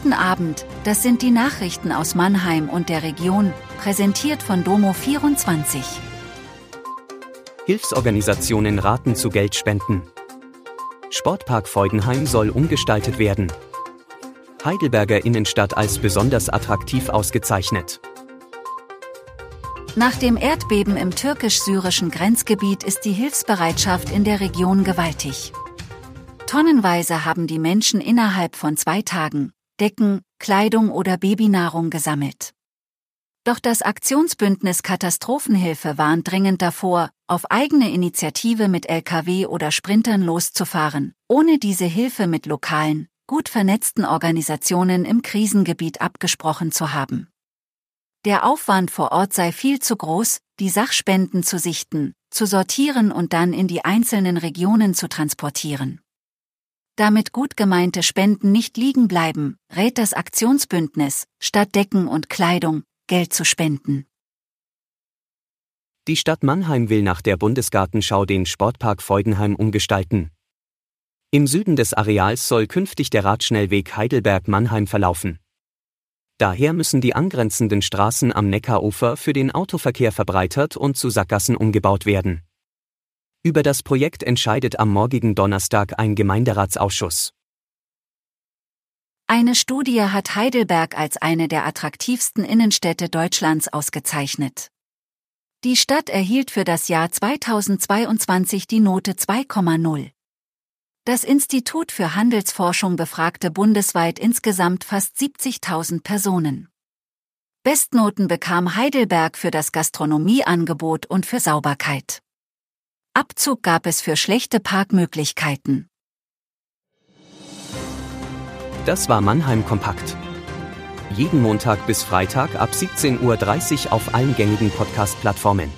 Guten Abend, das sind die Nachrichten aus Mannheim und der Region, präsentiert von Domo24. Hilfsorganisationen raten zu Geldspenden. Sportpark Freudenheim soll umgestaltet werden. Heidelberger Innenstadt als besonders attraktiv ausgezeichnet. Nach dem Erdbeben im türkisch-syrischen Grenzgebiet ist die Hilfsbereitschaft in der Region gewaltig. Tonnenweise haben die Menschen innerhalb von zwei Tagen Decken, Kleidung oder Babynahrung gesammelt. Doch das Aktionsbündnis Katastrophenhilfe warnt dringend davor, auf eigene Initiative mit Lkw oder Sprintern loszufahren, ohne diese Hilfe mit lokalen, gut vernetzten Organisationen im Krisengebiet abgesprochen zu haben. Der Aufwand vor Ort sei viel zu groß, die Sachspenden zu sichten, zu sortieren und dann in die einzelnen Regionen zu transportieren. Damit gut gemeinte Spenden nicht liegen bleiben, rät das Aktionsbündnis, statt Decken und Kleidung, Geld zu spenden. Die Stadt Mannheim will nach der Bundesgartenschau den Sportpark Freudenheim umgestalten. Im Süden des Areals soll künftig der Radschnellweg Heidelberg-Mannheim verlaufen. Daher müssen die angrenzenden Straßen am Neckarufer für den Autoverkehr verbreitert und zu Sackgassen umgebaut werden. Über das Projekt entscheidet am morgigen Donnerstag ein Gemeinderatsausschuss. Eine Studie hat Heidelberg als eine der attraktivsten Innenstädte Deutschlands ausgezeichnet. Die Stadt erhielt für das Jahr 2022 die Note 2,0. Das Institut für Handelsforschung befragte bundesweit insgesamt fast 70.000 Personen. Bestnoten bekam Heidelberg für das Gastronomieangebot und für Sauberkeit. Abzug gab es für schlechte Parkmöglichkeiten. Das war Mannheim Kompakt. Jeden Montag bis Freitag ab 17.30 Uhr auf allen gängigen Podcast-Plattformen.